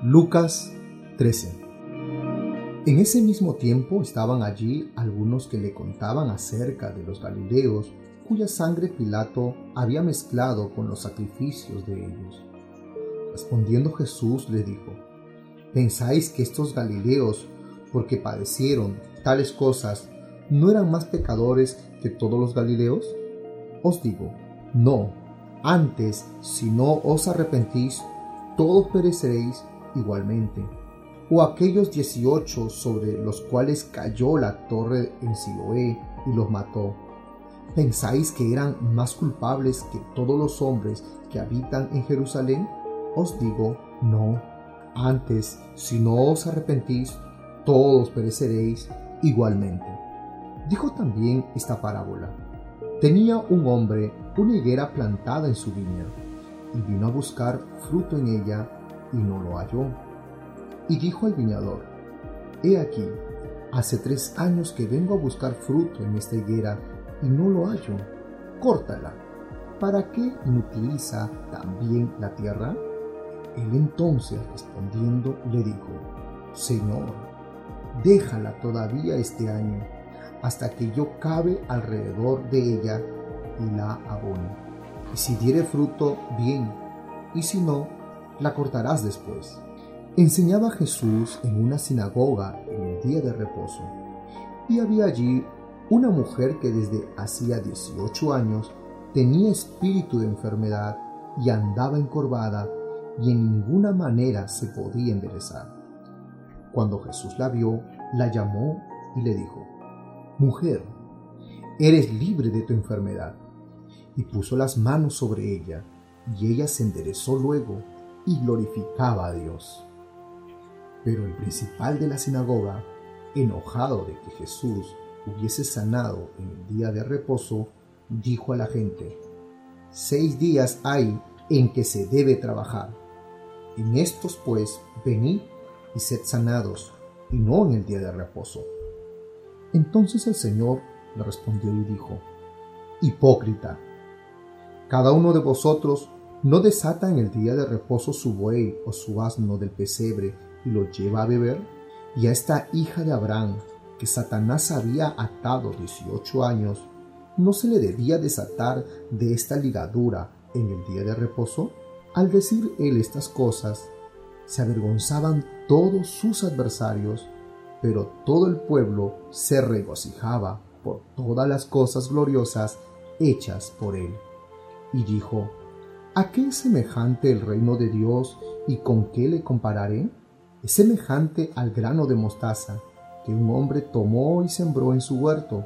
Lucas 13 En ese mismo tiempo estaban allí algunos que le contaban acerca de los Galileos, cuya sangre Pilato había mezclado con los sacrificios de ellos. Respondiendo Jesús le dijo, ¿pensáis que estos Galileos, porque padecieron tales cosas, no eran más pecadores que todos los Galileos? Os digo, no, antes, si no os arrepentís, todos pereceréis igualmente, o aquellos dieciocho sobre los cuales cayó la torre en Siloé y los mató. ¿Pensáis que eran más culpables que todos los hombres que habitan en Jerusalén? Os digo, no. Antes, si no os arrepentís, todos pereceréis igualmente. Dijo también esta parábola. Tenía un hombre una higuera plantada en su viña, y vino a buscar fruto en ella y no lo halló. Y dijo al viñador, He aquí, hace tres años que vengo a buscar fruto en esta higuera y no lo hallo. Córtala. ¿Para qué inutiliza también la tierra? Él entonces respondiendo le dijo, Señor, déjala todavía este año, hasta que yo cabe alrededor de ella y la abone. Y si diere fruto, bien, y si no, la cortarás después. Enseñaba Jesús en una sinagoga en el día de reposo, y había allí una mujer que desde hacía 18 años tenía espíritu de enfermedad y andaba encorvada y en ninguna manera se podía enderezar. Cuando Jesús la vio, la llamó y le dijo, Mujer, eres libre de tu enfermedad. Y puso las manos sobre ella, y ella se enderezó luego y glorificaba a Dios. Pero el principal de la sinagoga, enojado de que Jesús hubiese sanado en el día de reposo, dijo a la gente, Seis días hay en que se debe trabajar. En estos pues venid y sed sanados, y no en el día de reposo. Entonces el Señor le respondió y dijo, Hipócrita, cada uno de vosotros ¿No desata en el día de reposo su buey o su asno del pesebre y lo lleva a beber? Y a esta hija de Abraham, que Satanás había atado 18 años, ¿no se le debía desatar de esta ligadura en el día de reposo? Al decir él estas cosas, se avergonzaban todos sus adversarios, pero todo el pueblo se regocijaba por todas las cosas gloriosas hechas por él. Y dijo, ¿A qué es semejante el reino de Dios y con qué le compararé? Es semejante al grano de mostaza que un hombre tomó y sembró en su huerto,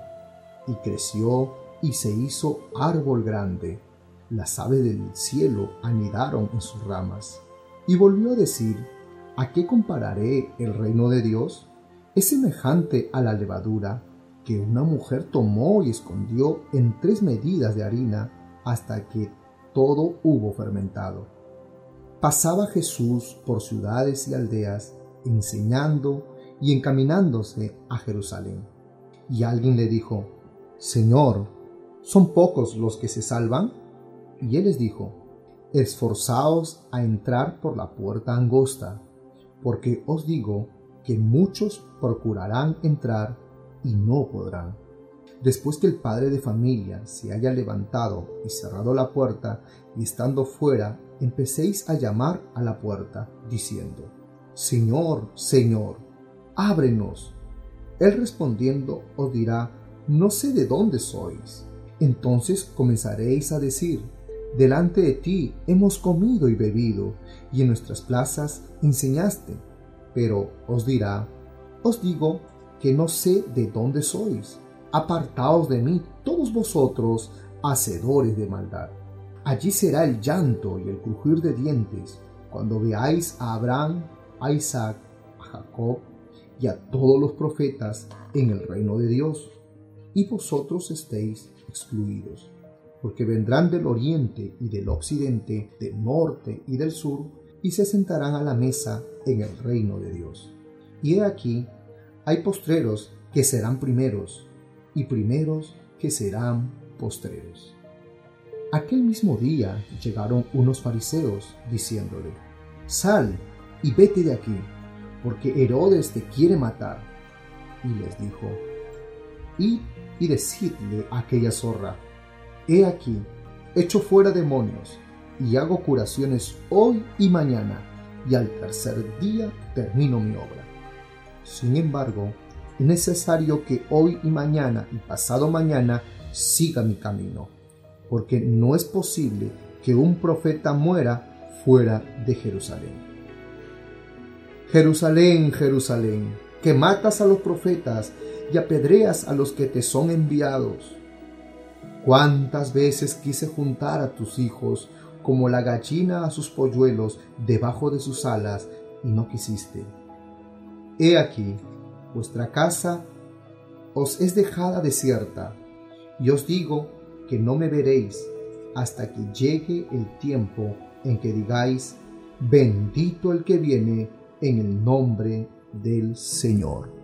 y creció y se hizo árbol grande. Las aves del cielo anidaron en sus ramas. Y volvió a decir, ¿a qué compararé el reino de Dios? Es semejante a la levadura que una mujer tomó y escondió en tres medidas de harina hasta que todo hubo fermentado. Pasaba Jesús por ciudades y aldeas, enseñando y encaminándose a Jerusalén. Y alguien le dijo, Señor, ¿son pocos los que se salvan? Y él les dijo, Esforzaos a entrar por la puerta angosta, porque os digo que muchos procurarán entrar y no podrán. Después que el padre de familia se haya levantado y cerrado la puerta, y estando fuera, empecéis a llamar a la puerta, diciendo, Señor, Señor, ábrenos. Él respondiendo os dirá, no sé de dónde sois. Entonces comenzaréis a decir, delante de ti hemos comido y bebido, y en nuestras plazas enseñaste. Pero os dirá, os digo que no sé de dónde sois Apartaos de mí, todos vosotros, hacedores de maldad. Allí será el llanto y el crujir de dientes, cuando veáis a Abraham, a Isaac, a Jacob y a todos los profetas en el reino de Dios, y vosotros estéis excluidos, porque vendrán del oriente y del occidente, del norte y del sur, y se sentarán a la mesa en el reino de Dios. Y he aquí, hay postreros que serán primeros, y primeros que serán postreros. Aquel mismo día llegaron unos fariseos diciéndole, Sal y vete de aquí, porque Herodes te quiere matar. Y les dijo, id y decidle a aquella zorra, he aquí, echo fuera demonios, y hago curaciones hoy y mañana, y al tercer día termino mi obra. Sin embargo, necesario que hoy y mañana y pasado mañana siga mi camino, porque no es posible que un profeta muera fuera de Jerusalén. Jerusalén, Jerusalén, que matas a los profetas y apedreas a los que te son enviados. Cuántas veces quise juntar a tus hijos como la gallina a sus polluelos debajo de sus alas, y no quisiste. He aquí, vuestra casa os es dejada desierta, y os digo que no me veréis hasta que llegue el tiempo en que digáis, bendito el que viene en el nombre del Señor.